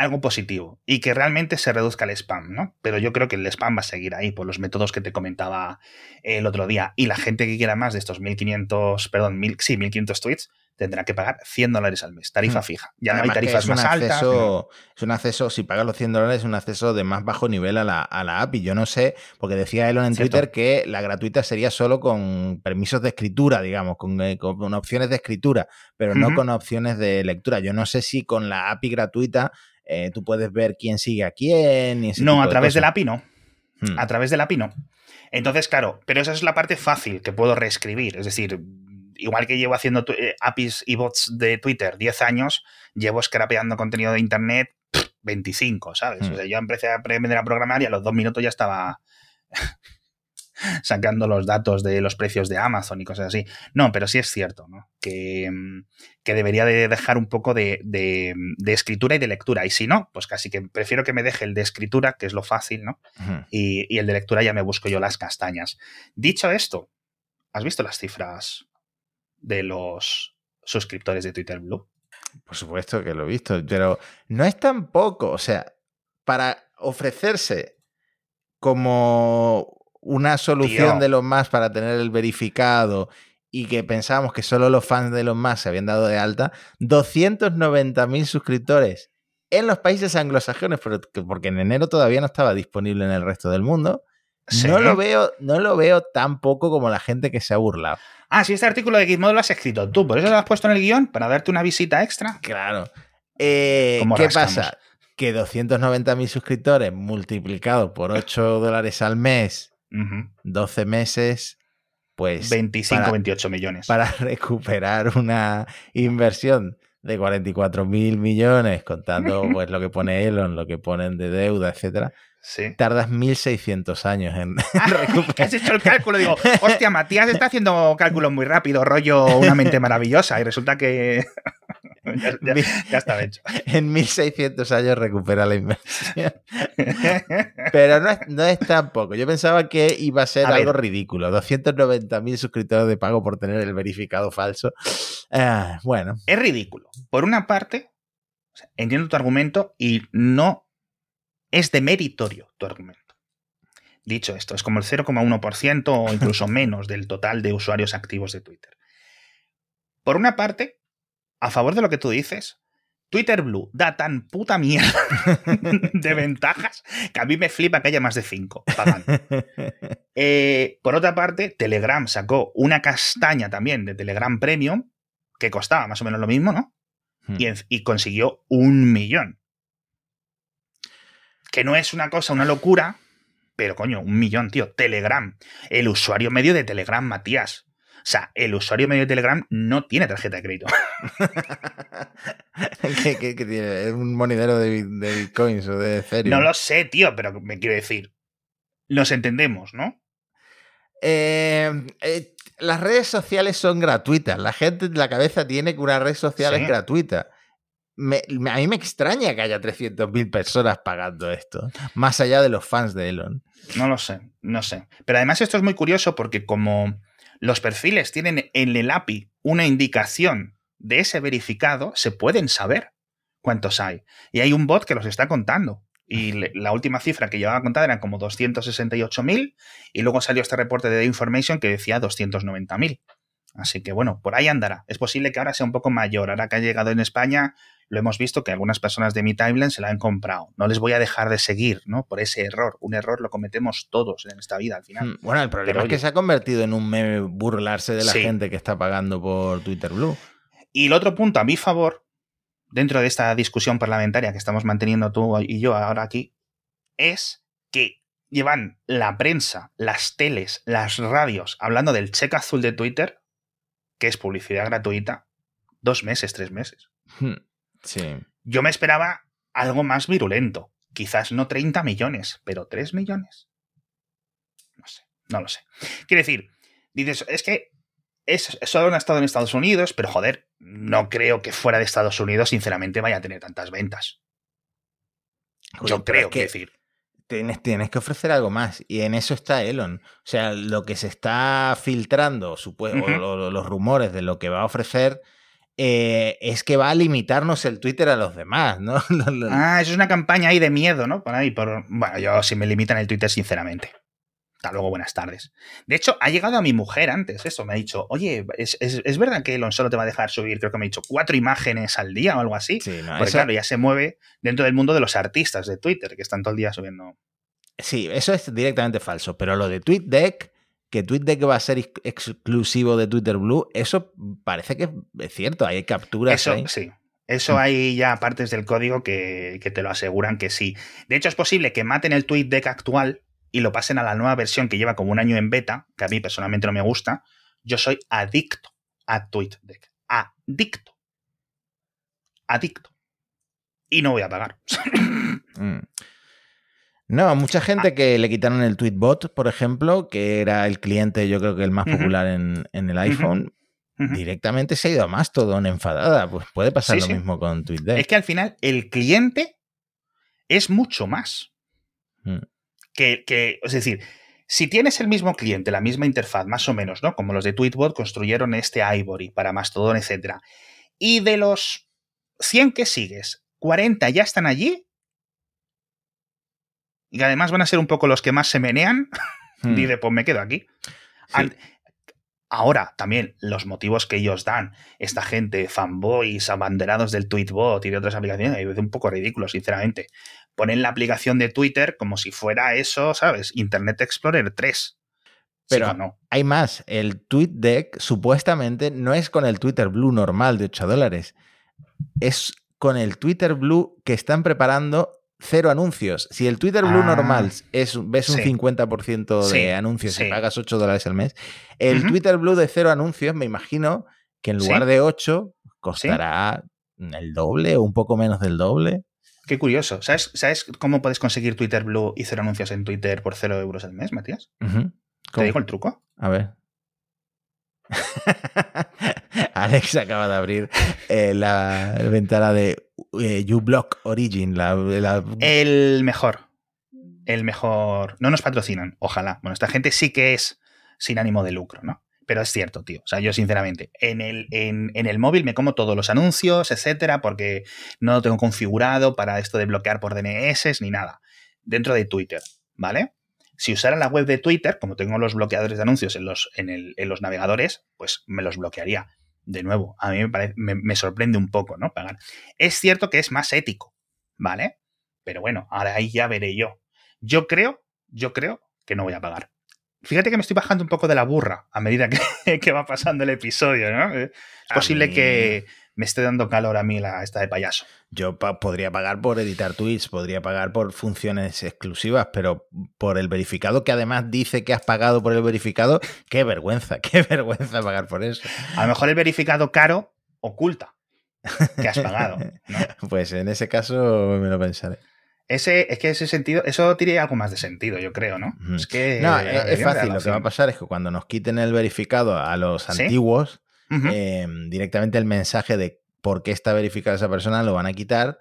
Speaker 3: algo positivo y que realmente se reduzca el spam, ¿no? Pero yo creo que el spam va a seguir ahí por los métodos que te comentaba el otro día. Y la gente que quiera más de estos 1500, perdón, mil, sí, 1500 tweets tendrá que pagar 100 dólares al mes, tarifa
Speaker 2: Hmm.
Speaker 3: fija. Ya no hay tarifas
Speaker 2: es un
Speaker 3: más altas.
Speaker 2: acceso- Es un acceso, si pagas los 100 dólares, es un acceso de más bajo nivel a la, a la API. Yo no sé, porque decía Elon en
Speaker 3: Cierto.
Speaker 2: Twitter que la gratuita sería solo con permisos de escritura, digamos, con, eh, con opciones de escritura, pero no con opciones de lectura. Yo no sé si con la API gratuita eh, tú puedes ver quién sigue a quién. Y
Speaker 3: No, a través de la
Speaker 2: cosas.
Speaker 3: API no.
Speaker 2: Hmm.
Speaker 3: A través de la API no. Entonces, claro, pero esa es la parte fácil que puedo reescribir. Es decir, igual que llevo haciendo eh, APIs y bots de Twitter 10 años, llevo scrapeando contenido de Internet pff, 25, ¿sabes?
Speaker 2: Hmm.
Speaker 3: O sea, yo empecé a aprender a programar y a los dos minutos ya estaba sacando los datos de los precios de Amazon y cosas así. No, pero sí es cierto, ¿no? Que, mm, que debería de dejar un poco de, de- de escritura y de lectura. Y si no, pues casi que prefiero que me deje el de escritura, que es lo fácil, ¿no? Y, y el de lectura ya me busco yo las castañas. Dicho esto, ¿has visto las cifras de los suscriptores de Twitter Blue.
Speaker 2: Por supuesto que lo he visto, pero no es tan poco. O sea, para ofrecerse como una solución
Speaker 3: Tío.
Speaker 2: de los más para tener el verificado y que pensábamos que solo los fans de los más se habían dado de alta, 290.000 suscriptores en los países anglosajones, porque en enero todavía no estaba disponible en el resto del mundo.
Speaker 3: Sí.
Speaker 2: No lo veo, no lo veo tan poco como la gente que se ha burlado.
Speaker 3: Ah, sí, este artículo de Gizmodo lo has escrito tú, por eso lo has puesto en el guion, para darte una visita extra.
Speaker 2: Claro. Eh,
Speaker 3: ¿Cómo
Speaker 2: ¿Qué
Speaker 3: rascamos?
Speaker 2: pasa? Que 290.000 suscriptores multiplicado por 8 dólares al mes,
Speaker 3: Ujú.
Speaker 2: 12 meses, pues
Speaker 3: 25,
Speaker 2: para-
Speaker 3: 28 millones.
Speaker 2: para recuperar una inversión de 44 mil millones, contando pues lo que pone Elon, lo que ponen de deuda, etcétera,
Speaker 3: Sí.
Speaker 2: tardas 1600 años en
Speaker 3: Ah,
Speaker 2: recuperar.
Speaker 3: has hecho el cálculo, digo, hostia, Matías está haciendo cálculos muy rápido, rollo una mente maravillosa, y resulta que ya, ya- ya estaba hecho.
Speaker 2: En 1600 años recupera la inversión. Pero no es, no es tan poco. Yo pensaba que iba a ser
Speaker 3: A
Speaker 2: algo
Speaker 3: ver.
Speaker 2: ridículo. 290.000 suscriptores de pago por tener el verificado falso. Ah, bueno,
Speaker 3: Es ridículo. Por una parte, entiendo tu argumento y no es de meritorio tu argumento. Dicho esto, es como el 0,1% o incluso menos del total de usuarios activos de Twitter. Por una parte, a favor de lo que tú dices, Twitter Blue da tan puta mierda de ventajas que a mí me flipa que haya más de 5 pagando. Eh, por otra parte, Telegram sacó una castaña también de Telegram Premium que costaba más o menos lo mismo, ¿no?
Speaker 2: Hmm.
Speaker 3: y consiguió un millón. Que no es una cosa, una locura, pero coño, un millón, tío. Telegram. El usuario medio de Telegram, Matías. O sea, el usuario medio de Telegram no tiene tarjeta de crédito.
Speaker 2: ¿Qué, qué- qué tiene? ¿Es un monedero de, bit- de bitcoins o de Ethereum?
Speaker 3: No lo sé, tío, pero me quiero decir. Nos entendemos, ¿no?
Speaker 2: Eh, eh, las redes sociales son gratuitas. La gente en la cabeza tiene que una red social
Speaker 3: Sí.
Speaker 2: es gratuita. Me- me- a mí me extraña que haya 300.000 personas pagando esto, más allá de los fans de Elon.
Speaker 3: No lo sé, no sé. Pero además esto es muy curioso porque como los perfiles tienen en el API una indicación de ese verificado, se pueden saber cuántos hay. Y hay un bot que los está contando. Y le- la última cifra que llevaba a contar eran como 268.000 y luego salió este reporte de The Information que decía 290.000. Así que bueno, por ahí andará. Es posible que ahora sea un poco mayor. Ahora que ha llegado en España, lo hemos visto que algunas personas de mi timeline se la han comprado. No les voy a dejar de seguir, ¿no? Por ese error. Un error lo cometemos todos en esta vida al final.
Speaker 2: Mm, Bueno, el problema
Speaker 3: Pero
Speaker 2: es que
Speaker 3: oye.
Speaker 2: se ha convertido en un meme burlarse de la
Speaker 3: Sí.
Speaker 2: gente que está pagando por Twitter Blue.
Speaker 3: Y el otro punto a mi favor, dentro de esta discusión parlamentaria que estamos manteniendo tú y yo ahora aquí, es que llevan la prensa, las teles, las radios hablando del cheque azul de Twitter, que es publicidad gratuita, dos meses, tres meses.
Speaker 2: Hmm, Sí.
Speaker 3: Yo me esperaba algo más virulento. Quizás no 30 millones, pero 3 millones. No sé, no lo sé. Quiero decir, dices, es que es, solo han estado en Estados Unidos, pero joder, no creo que fuera de Estados Unidos, sinceramente, vaya a tener tantas ventas. Yo creo
Speaker 2: es
Speaker 3: que decir.
Speaker 2: Tienes, tienes que ofrecer algo más. Y en eso está Elon. O sea, lo que se está filtrando, supue- o lo- los rumores de lo que va a ofrecer, eh, es que va a limitarnos el Twitter a los demás, ¿no?
Speaker 3: Ah, eso es una campaña ahí de miedo, ¿no? Por ahí, por... Bueno, yo si me limitan el Twitter, sinceramente. Hasta luego, buenas tardes. De hecho, ha llegado a mi mujer antes eso. Me ha dicho, oye, ¿es, es, es verdad que Elon solo te va a dejar subir, creo que me ha dicho, cuatro imágenes al día o algo así?
Speaker 2: Sí, no,
Speaker 3: Porque
Speaker 2: eso,
Speaker 3: claro, ya se mueve dentro del mundo de los artistas de Twitter, que están todo el día subiendo.
Speaker 2: sí, eso es directamente falso. Pero lo de TweetDeck, que TweetDeck va a ser ex- exclusivo de Twitter Blue, eso parece que es cierto. Hay capturas
Speaker 3: Eso,
Speaker 2: ahí.
Speaker 3: sí. Eso
Speaker 2: Mm.
Speaker 3: hay ya partes del código que, que te lo aseguran que sí. De hecho, es posible que maten el TweetDeck actual y lo pasen a la nueva versión que lleva como un año en beta, que a mí personalmente no me gusta. Yo soy adicto a TweetDeck. Adicto. Adicto. Y no voy a pagar.
Speaker 2: Mm. No, mucha
Speaker 3: Ah.
Speaker 2: gente que le quitaron el Tweetbot, por ejemplo, que era el cliente, yo creo que el más popular en, en el iPhone, directamente se ha ido a Mastodon enfadada. Pues puede pasar
Speaker 3: Sí,
Speaker 2: lo
Speaker 3: sí.
Speaker 2: mismo con TweetDeck.
Speaker 3: Es que al final el cliente es mucho más.
Speaker 2: Mm.
Speaker 3: Que, que- es decir, Si tienes el mismo cliente, la misma interfaz, más o menos, ¿no? Como los de Tweetbot construyeron este Ivory para Mastodon, etc. Y de los 100 que sigues, 40 ya están allí. Y además van a ser un poco los que más se menean.
Speaker 2: Hmm.
Speaker 3: Dice, pues me quedo aquí. Ahora, también los motivos que ellos dan, esta gente, fanboys, abanderados del Tweetbot y de otras aplicaciones, es un poco ridículo, sinceramente. Ponen la aplicación de Twitter como si fuera eso, ¿sabes? Internet Explorer 3.
Speaker 2: Pero-
Speaker 3: Sí no.
Speaker 2: Hay más. El TweetDeck supuestamente no es con el Twitter Blue normal de 8 dólares. Es con el Twitter Blue que están preparando cero anuncios. Si el Twitter Blue
Speaker 3: Ah.
Speaker 2: normal es, ves un
Speaker 3: Sí.
Speaker 2: 50% de
Speaker 3: Sí,
Speaker 2: anuncios y pagas 8 dólares al mes, el. Twitter Blue de cero anuncios, me imagino que en lugar de 8 costará el doble o un poco menos del doble.
Speaker 3: Qué curioso. ¿Sabes, ¿Sabes cómo puedes conseguir Twitter Blue y cero anuncios en Twitter por cero euros al mes, Matías? ¿Te digo el truco?
Speaker 2: A ver. Alex acaba de abrir eh, la ventana de eh, uBlock Origin. La, la-
Speaker 3: El mejor. El mejor. No nos patrocinan, ojalá. Bueno, esta gente sí que es sin ánimo de lucro, ¿no? Pero es cierto, tío. O sea, yo sinceramente, en el, en, en el móvil me como todos los anuncios, etcétera, porque no lo tengo configurado para esto de bloquear por DNS ni nada. Dentro de Twitter, ¿vale? Si usara la web de Twitter, como tengo los bloqueadores de anuncios en los, en el- en los navegadores, pues me los bloquearía. De nuevo, a mí me, parece, me, me sorprende un poco, ¿no? Pagar. Es cierto que es más ético, ¿vale? Pero bueno, ahora ahí ya veré yo. Yo creo, yo creo que no voy a pagar. Fíjate que me estoy bajando un poco de la burra a medida que, que va pasando el episodio, ¿no? Es posible
Speaker 2: mí-
Speaker 3: que me esté dando calor a mí la esta de payaso.
Speaker 2: Yo pa- podría pagar por editar tweets, podría pagar por funciones exclusivas, pero por el verificado que además dice que has pagado por el verificado, qué vergüenza, qué vergüenza pagar por eso.
Speaker 3: A lo mejor el verificado caro oculta que has pagado. ¿no?
Speaker 2: Pues en ese caso me lo pensaré.
Speaker 3: Ese, es que ese sentido, eso tiene algo más de sentido, yo creo, ¿no? Es que.
Speaker 2: No,
Speaker 3: eh,
Speaker 2: es, fácil. Lo que va a pasar es que cuando nos quiten el verificado a los
Speaker 3: ¿Sí?
Speaker 2: antiguos, eh, directamente el mensaje de por qué está verificada esa persona lo van a quitar.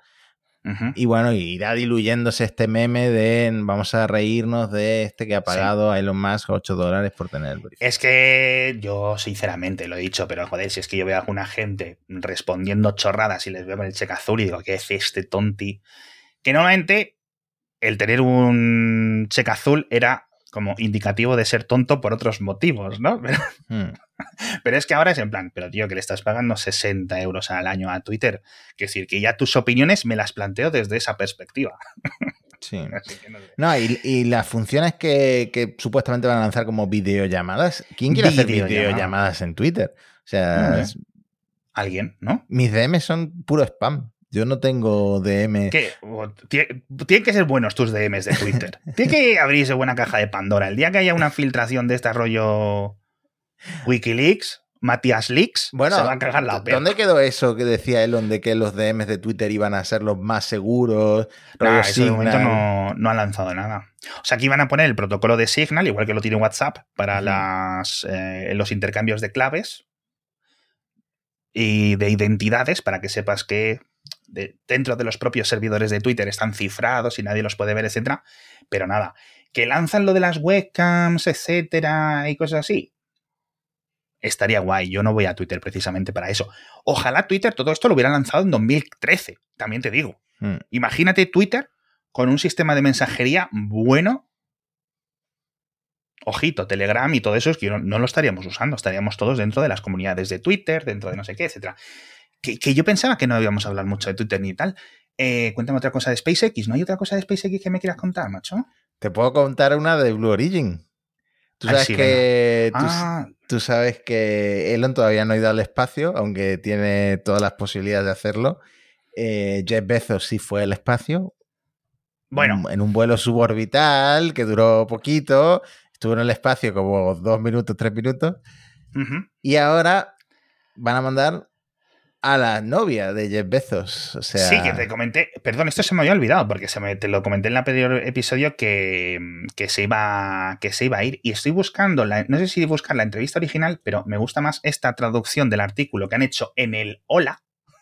Speaker 2: Y bueno, irá diluyéndose este meme de vamos a reírnos de este que ha pagado a Elon Musk 8 dólares por tener el verificado.
Speaker 3: Es que yo, sinceramente, lo he dicho, pero joder, si es que yo veo a alguna gente respondiendo chorradas y les veo con el cheque azul y digo, ¿qué es este tonti? Que normalmente el tener un cheque azul era como indicativo de ser tonto por otros motivos, ¿no? Pero,
Speaker 2: Hmm.
Speaker 3: pero es que ahora es en plan, pero tío, que le estás pagando 60 euros al año a Twitter. Es decir, que ya tus opiniones me las planteo desde esa perspectiva.
Speaker 2: Sí.
Speaker 3: No sé.
Speaker 2: No, y, y las funciones que, que supuestamente van a lanzar como videollamadas, ¿quién quiere hacer
Speaker 3: Videollamadas.
Speaker 2: en Twitter? O sea,
Speaker 3: No,
Speaker 2: es-
Speaker 3: Alguien, ¿no?
Speaker 2: mis DM son puro spam. Yo no tengo DM.
Speaker 3: ¿Qué? Tienen que ser buenos tus DMs de Twitter. Tiene que abrirse buena caja de Pandora. El día que haya una filtración de este rollo Wikileaks, Matías Leaks,
Speaker 2: Bueno,
Speaker 3: se va a cagar la perra.
Speaker 2: ¿dónde quedó eso que decía Elon de que los DMs de Twitter iban a ser los más seguros?
Speaker 3: Nah, eso de momento no, no ha lanzado nada. O sea, aquí van a poner el protocolo de Signal, igual que lo tiene WhatsApp, para las, eh, los intercambios de claves y de identidades, para que sepas que de- dentro de los propios servidores de Twitter están cifrados y nadie los puede ver, etcétera. Pero nada, que lanzan lo de las webcams, etcétera, y cosas así. Estaría guay. Yo no voy a Twitter precisamente para eso. Ojalá Twitter todo esto lo hubiera lanzado en 2013, también te digo.
Speaker 2: Hmm.
Speaker 3: Imagínate Twitter con un sistema de mensajería bueno. Ojito, Telegram y todo eso es que no, no lo estaríamos usando, estaríamos todos dentro de las comunidades de Twitter, dentro de no sé qué, etcétera. Que, que yo pensaba que no íbamos a hablar mucho de Twitter ni tal. Eh, cuéntame otra cosa de SpaceX. ¿No hay otra cosa de SpaceX que me quieras contar, macho?
Speaker 2: Te puedo contar una de Blue Origin. Tú
Speaker 3: Ay,
Speaker 2: sabes
Speaker 3: sí,
Speaker 2: que tú,
Speaker 3: Ah,
Speaker 2: tú sabes que Elon todavía no ha ido al espacio, aunque tiene todas las posibilidades de hacerlo. Eh, Jeff Bezos sí fue al espacio.
Speaker 3: bueno,
Speaker 2: En un vuelo suborbital que duró poquito. Estuvo en el espacio como dos minutos, tres minutos. Y ahora van a mandar a la novia de Jeff Bezos. O sea,
Speaker 3: Sí, que te comenté. Perdón, esto se me había olvidado porque se me, te lo comenté en el anterior episodio que, que, se iba, que se iba a ir. Y estoy buscando, la, no sé si buscar la entrevista original, pero me gusta más esta traducción del artículo que han hecho en el Hola.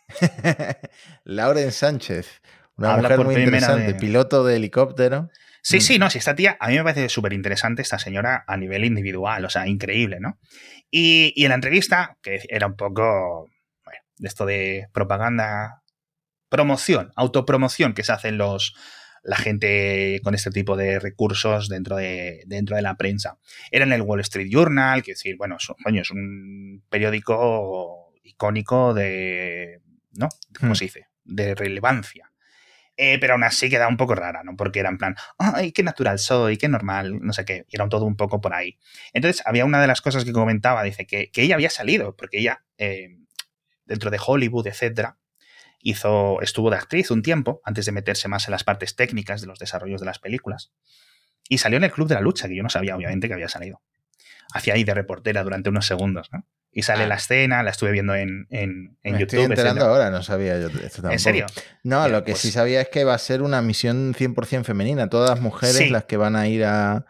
Speaker 2: Lauren Sánchez, una
Speaker 3: Habla
Speaker 2: mujer muy interesante,
Speaker 3: vez.
Speaker 2: piloto de helicóptero.
Speaker 3: Sí,
Speaker 2: Mm.
Speaker 3: sí, no, si esta tía, a mí me parece súper interesante esta señora a nivel individual, o sea, increíble, ¿no? Y, y en la entrevista, que era un poco, de esto de propaganda, promoción, autopromoción que se hacen los la gente con este tipo de recursos dentro de, dentro de la prensa. Era en el Wall Street Journal, que decir, bueno, es, es un periódico icónico de, ¿no? ¿Cómo
Speaker 2: Hmm.
Speaker 3: se dice? De relevancia. Eh, pero aún así queda un poco rara, ¿no? Porque era en plan, ay, qué natural soy, qué normal, no sé qué. Era todo un poco por ahí. Entonces, había una de las cosas que comentaba, dice que, que ella había salido, porque ella, eh, dentro de Hollywood, etcétera, hizo, estuvo de actriz un tiempo, antes de meterse más en las partes técnicas de los desarrollos de las películas. Y salió en el Club de la Lucha, que yo no sabía, obviamente, que había salido. Hacía ahí de reportera durante unos segundos, ¿no? Y sale
Speaker 2: Ah.
Speaker 3: la escena, la estuve viendo en, en, en
Speaker 2: Me
Speaker 3: YouTube.
Speaker 2: estoy enterando
Speaker 3: etcétera.
Speaker 2: ahora, no sabía yo esto tampoco.
Speaker 3: ¿En serio?
Speaker 2: No, lo que
Speaker 3: pues-
Speaker 2: sí sabía es que va a ser una misión 100% femenina. Todas las mujeres
Speaker 3: Sí.
Speaker 2: las que van a ir a-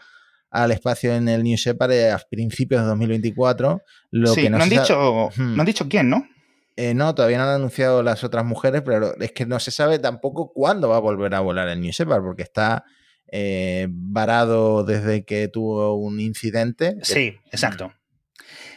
Speaker 2: al espacio en el New Shepard eh, a principios de 2024. Lo
Speaker 3: sí,
Speaker 2: que no,
Speaker 3: no, han dicho,
Speaker 2: Hmm.
Speaker 3: no han dicho quién, ¿no?
Speaker 2: Eh, no, todavía no han anunciado las otras mujeres, pero es que no se sabe tampoco cuándo va a volver a volar el New Shepard, porque está eh, varado desde que tuvo un incidente.
Speaker 3: Sí, exacto.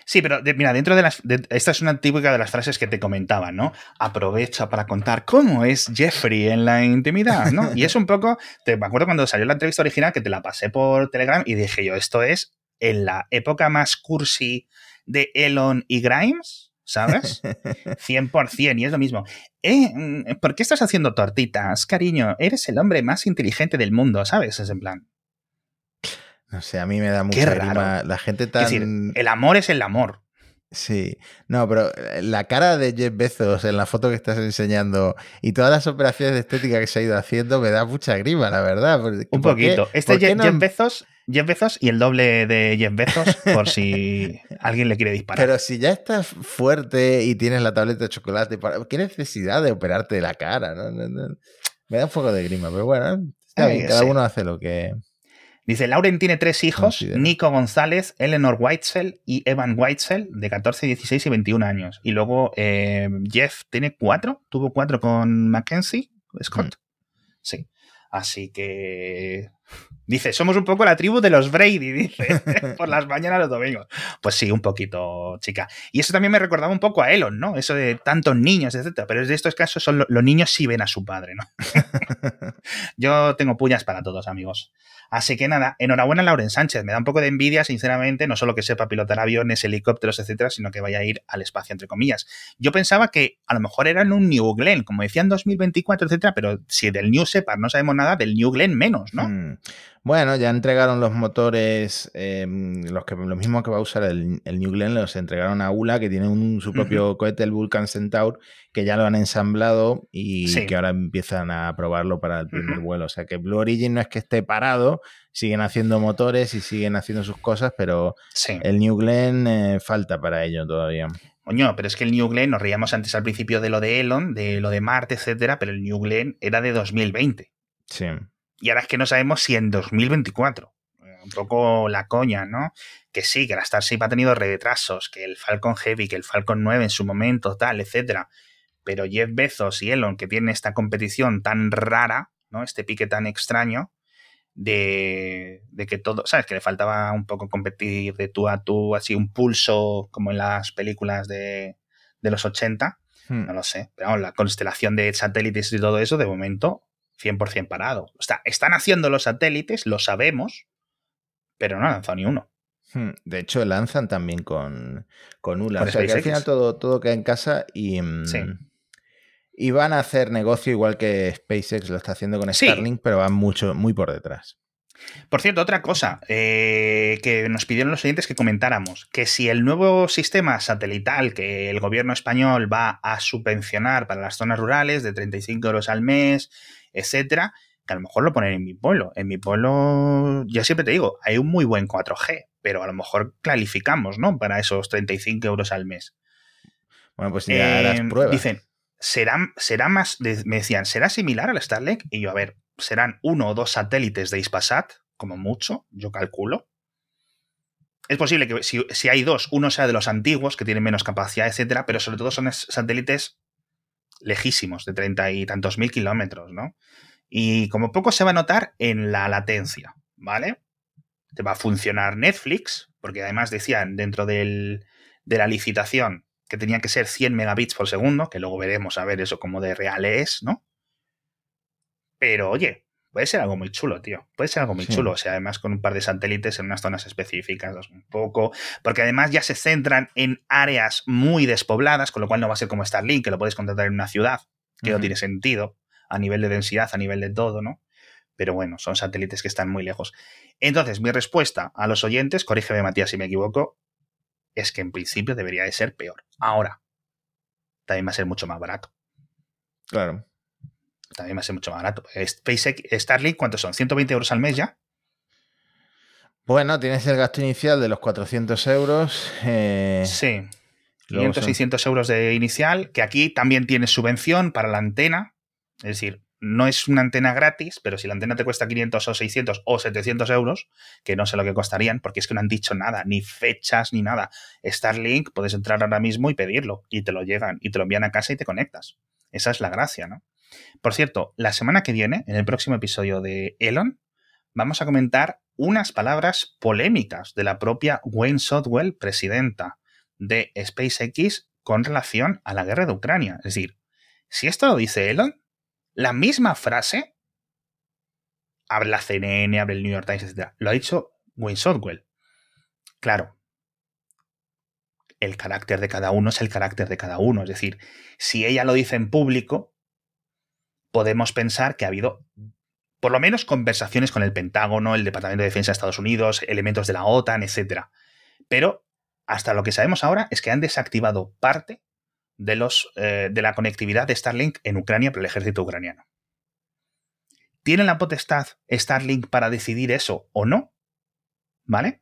Speaker 3: Sí, pero mira, dentro de las. esta es una típica de las frases que te comentaba, ¿no? Aprovecha para contar cómo es Jeffrey en la intimidad, ¿no? Y es un poco. Te, me acuerdo cuando salió la entrevista original que te la pasé por Telegram y dije yo, esto es en la época más cursi de Elon y Grimes, ¿sabes? 100%, y es lo mismo. Eh, mm, ¿Por qué estás haciendo tortitas, cariño? Eres el hombre más inteligente del mundo, ¿sabes? Es en plan.
Speaker 2: No sé, a mí me da mucha
Speaker 3: Qué
Speaker 2: grima.
Speaker 3: raro.
Speaker 2: La gente
Speaker 3: Es
Speaker 2: tan.
Speaker 3: decir, el amor es el amor.
Speaker 2: Sí, no, pero eh, la cara de Jeff Bezos en la foto que estás enseñando y todas las operaciones de estética que se ha ido haciendo me da mucha grima, la verdad.
Speaker 3: Un
Speaker 2: ¿por qué-
Speaker 3: poquito. Este
Speaker 2: qué
Speaker 3: Jeff,
Speaker 2: no-
Speaker 3: Jeff Bezos, Jeff Bezos y el doble de Jeff Bezos por si alguien le quiere disparar.
Speaker 2: Pero si ya estás fuerte y tienes la tableta de chocolate, ¿para- ¿qué necesidad de operarte la cara? No, no, no. Me da un poco de grima, pero bueno, está bien, cada
Speaker 3: sí.
Speaker 2: uno hace lo que...
Speaker 3: Dice, Lauren tiene tres hijos. Nico González, Eleanor Whitesell y Evan Whitesell, de 14, 16 y 21 años. Y luego eh, Jeff tiene cuatro, tuvo cuatro con Mackenzie, Scott.
Speaker 2: Mm.
Speaker 3: Sí. Así que... Dice, somos un poco la tribu de los Brady, dice, por las mañanas los domingos. Pues sí, un poquito, chica. Y eso también me recordaba un poco a Elon, ¿no? Eso de tantos niños, etcétera. Pero en estos casos son lo- los niños sí ven a su padre, ¿no? Yo tengo puñas para todos, amigos. Así que nada, enhorabuena a Lauren Sánchez. Me da un poco de envidia, sinceramente, no solo que sepa pilotar aviones, helicópteros, etcétera, sino que vaya a ir al espacio, entre comillas. Yo pensaba que a lo mejor era en un New Glenn, como decían 2024, etcétera, pero si del New Shepard no sabemos nada, del New Glenn menos, ¿no?
Speaker 2: Mm. Bueno, ya entregaron los motores, eh, los, que, lo mismo que va a usar el, el New Glenn, los entregaron a ULA, que tiene un, su propio cohete, el Vulcan Centaur, que ya lo han ensamblado y
Speaker 3: Sí.
Speaker 2: que ahora empiezan a probarlo para el primer vuelo. O sea que Blue Origin no es que esté parado, siguen haciendo motores y siguen haciendo sus cosas, pero
Speaker 3: Sí.
Speaker 2: el New Glenn eh, falta para ello todavía.
Speaker 3: Coño, pero es que el New Glenn, nos reíamos antes al principio de lo de Elon, de lo de Marte, etcétera, pero el New Glenn era de 2020.
Speaker 2: Sí.
Speaker 3: Y ahora es que no sabemos si en 2024. Eh, Un poco la coña, ¿no? Que sí, que la Starship ha tenido retrasos, que el Falcon Heavy, que el Falcon 9 en su momento, tal, etcétera. Pero Jeff Bezos y Elon, que tienen esta competición tan rara, ¿no? Este pique tan extraño, de, de que todo, ¿sabes? Que le faltaba un poco competir de tú a tú, así un pulso como en las películas de, de los 80.
Speaker 2: Hmm.
Speaker 3: No lo sé. Pero vamos, la constelación de satélites y todo eso, de momento, 100% parado. O sea, están haciendo los satélites, lo sabemos, pero no han lanzado ni uno.
Speaker 2: Hmm, De hecho, lanzan también con, con ULA. O sea, que al final todo, todo queda en casa y, mm,
Speaker 3: Sí.
Speaker 2: y van a hacer negocio igual que SpaceX lo está haciendo con
Speaker 3: Sí.
Speaker 2: Starlink, pero van mucho, muy por detrás.
Speaker 3: Por cierto, otra cosa eh, que nos pidieron los oyentes que comentáramos, que si el nuevo sistema satelital que el gobierno español va a subvencionar para las zonas rurales de 35 euros al mes, etcétera, que a lo mejor lo ponen en mi pueblo. En mi pueblo, yo siempre te digo, hay un muy buen 4G, pero a lo mejor clarificamos, ¿no? Para esos 35 euros al mes.
Speaker 2: Bueno, pues ya las
Speaker 3: Eh,
Speaker 2: pruebas.
Speaker 3: Dicen, será, será más, de- me decían, ¿será similar al Starlink? Y yo, a ver, serán uno o dos satélites de Ispasat, como mucho, yo calculo. Es posible que si, si hay dos, uno sea de los antiguos, que tienen menos capacidad, etcétera, pero sobre todo son es- satélites lejísimos, de treinta y tantos mil kilómetros, ¿no? Y como poco se va a notar en la latencia, ¿vale? Te va a funcionar Netflix, porque además decían dentro del, de la licitación que tenía que ser 100 megabits por segundo, que luego veremos a ver eso como de real es, ¿no? Pero oye, puede ser algo muy chulo, tío. Puede ser algo muy chulo. O sea, además con un par de satélites en unas zonas específicas, un poco. Porque además ya se centran en áreas muy despobladas, con lo cual no va a ser como Starlink, que lo puedes contratar en una ciudad, que no tiene sentido a nivel de densidad, a nivel de todo, ¿no? Pero bueno, son satélites que están muy lejos. Entonces, mi respuesta a los oyentes, corrígeme Matías si me equivoco, es que en principio debería de ser peor. Ahora, también va a ser mucho más barato.
Speaker 2: Claro.
Speaker 3: También a ser mucho más barato. SpaceX, Starlink, ¿cuántos son? ¿120 euros al mes ya?
Speaker 2: Bueno, tienes el gasto inicial de los 400 euros. Eh,
Speaker 3: sí. 500, 600 euros de inicial, que aquí también tienes subvención para la antena. Es decir, no es una antena gratis, pero si la antena te cuesta 500 o 600 o 700 euros, que no sé lo que costarían, porque es que no han dicho nada, ni fechas, ni nada. Starlink, puedes entrar ahora mismo y pedirlo, y te lo llegan, y te lo envían a casa y te conectas. Esa es la gracia, ¿no? Por cierto, la semana que viene, en el próximo episodio de Elon, vamos a comentar unas palabras polémicas de la propia Wayne Sotwell, presidenta de SpaceX, con relación a la guerra de Ucrania. Es decir, si esto lo dice Elon, la misma frase, habla CNN, habla el New York Times, etc. Lo ha dicho Wayne Sotwell. Claro, el carácter de cada uno es el carácter de cada uno. Es decir, si ella lo dice en público, podemos pensar que ha habido por lo menos conversaciones con el Pentágono, el Departamento de Defensa de Estados Unidos, elementos de la OTAN, etc. Pero hasta lo que sabemos ahora es que han desactivado parte de, los, eh, de la conectividad de Starlink en Ucrania por el ejército ucraniano. ¿Tiene la potestad Starlink para decidir eso o no? ¿Vale?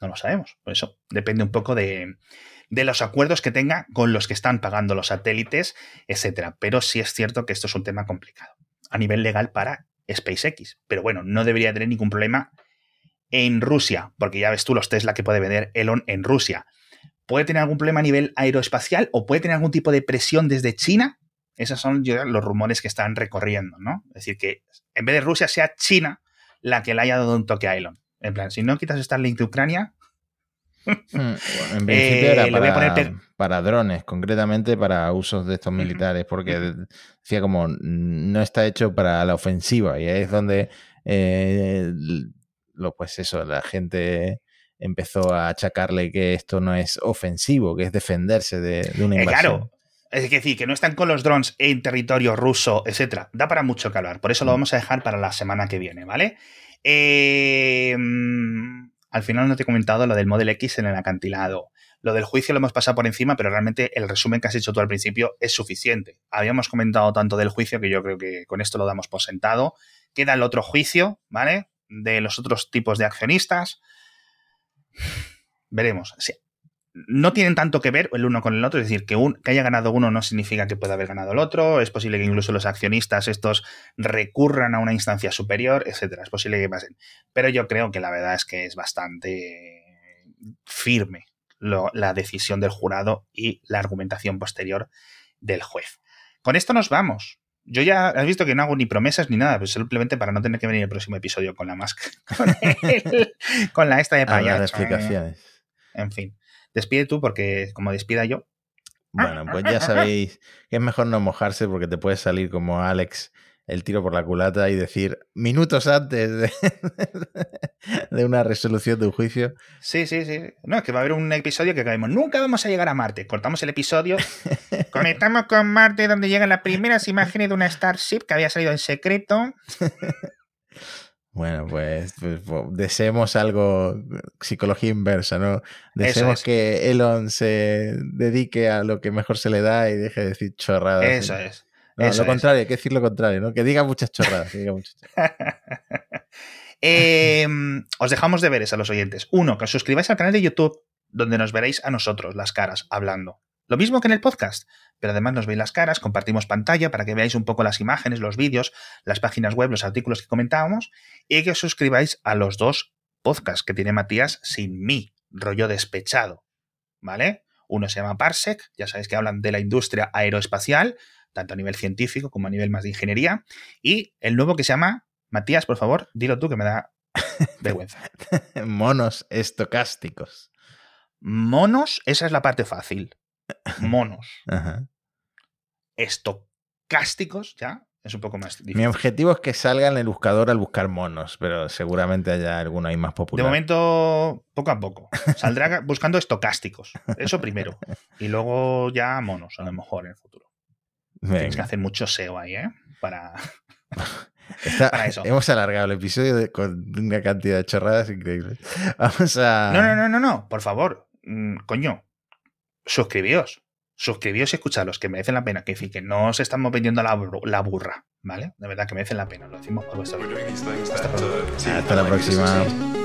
Speaker 3: No lo sabemos. Por eso depende un poco de, de los acuerdos que tenga con los que están pagando los satélites, etc. Pero sí es cierto que esto es un tema complicado a nivel legal para SpaceX. Pero bueno, no debería tener ningún problema en Rusia, porque ya ves tú los Tesla que puede vender Elon en Rusia puede tener algún problema a nivel aeroespacial o puede tener algún tipo de presión desde China. Esos son los rumores que están recorriendo, ¿no? Es decir, que en vez de Rusia sea China la que le haya dado un toque a Elon. En plan, si no quitas Starlink de Ucrania.
Speaker 2: Hmm, en principio era para, para, drones, concretamente para usos de estos militares, porque decía como no está hecho para la ofensiva y ahí es donde eh, lo, pues eso, la gente empezó a achacarle que esto no es ofensivo, que es defenderse de, una eh, invasión. claro.
Speaker 3: Es decir, que no están con los drones en territorio ruso, etcétera. Da para mucho que hablar. Por eso lo mm. vamos a dejar para la semana que viene, ¿vale? Eh, mm, al final no te he comentado lo del Model X en el acantilado. Lo del juicio lo hemos pasado por encima, pero realmente el resumen que has hecho tú al principio es suficiente. Habíamos comentado tanto del juicio que yo creo que con esto lo damos por sentado. Queda el otro juicio, ¿vale? De los otros tipos de accionistas. Veremos. No tienen tanto que ver el uno con el otro, es decir, que, un, que haya ganado uno no significa que pueda haber ganado el otro, es posible que incluso los accionistas estos recurran a una instancia superior, etcétera, es posible que pasen. Pero yo creo que la verdad es que es bastante firme la decisión del jurado y la argumentación posterior del juez. Con esto nos vamos. Yo ya has visto que no hago ni promesas ni nada, pero simplemente para no tener que venir el próximo episodio con la máscara, con, la esta de payaso. explicaciones. En fin, despide tú porque como despida yo.
Speaker 2: Bueno, pues ya sabéis que es mejor no mojarse porque te puedes salir como Alex el tiro por la culata y decir minutos antes de, una resolución de un juicio.
Speaker 3: Sí, sí, sí. No, es que va a haber un episodio que caemos. Nunca vamos a llegar a Marte. Cortamos el episodio, conectamos con Marte donde llegan las primeras imágenes de una Starship que había salido en secreto.
Speaker 2: Bueno, pues, pues, pues, deseemos algo, psicología inversa, ¿no? Deseemos que Elon se dedique a lo que mejor se le da y deje de decir chorradas.
Speaker 3: Eso es.
Speaker 2: No, lo contrario, hay que decir lo contrario, ¿no? Que diga muchas chorradas.
Speaker 3: Em, os dejamos deberes a los oyentes. Uno, que os suscribáis al canal de YouTube, donde nos veréis a nosotros, las caras, hablando. Lo mismo que en el podcast, pero además nos veis las caras, compartimos pantalla para que veáis un poco las imágenes, los vídeos, las páginas web, los artículos que comentábamos, y que os suscribáis a los dos podcasts que tiene Matías sin mí, rollo despechado. ¿Vale? Uno se llama Parsec, ya sabéis que hablan de la industria aeroespacial, tanto a nivel científico como a nivel más de ingeniería. Y el nuevo que se llama, Matías, por favor, dilo tú que me da vergüenza.
Speaker 2: Monos estocásticos.
Speaker 3: Monos, esa es la parte fácil. Monos.
Speaker 2: Ajá.
Speaker 3: Estocásticos, ya, es un poco más difícil.
Speaker 2: Mi objetivo es que salga en el buscador al buscar monos, pero seguramente haya alguno ahí más
Speaker 3: De
Speaker 2: popular.
Speaker 3: momento, poco a poco. Saldrá buscando estocásticos. Eso primero. Y luego ya monos, a lo mejor en el futuro. Tienes que hacer mucho SEO ahí, ¿eh? Para.
Speaker 2: Está-
Speaker 3: para eso.
Speaker 2: Hemos alargado el episodio de- con una cantidad de chorradas increíbles. Vamos a.
Speaker 3: No, no, no, no, no. Por favor. Mm, coño. Suscribíos. Suscribíos y escuchadlos, que merecen la pena. Que, fin, que no os estamos vendiendo la, la burra, ¿vale? De verdad que merecen la pena. Lo decimos por
Speaker 1: these things
Speaker 3: Hasta
Speaker 2: la próxima.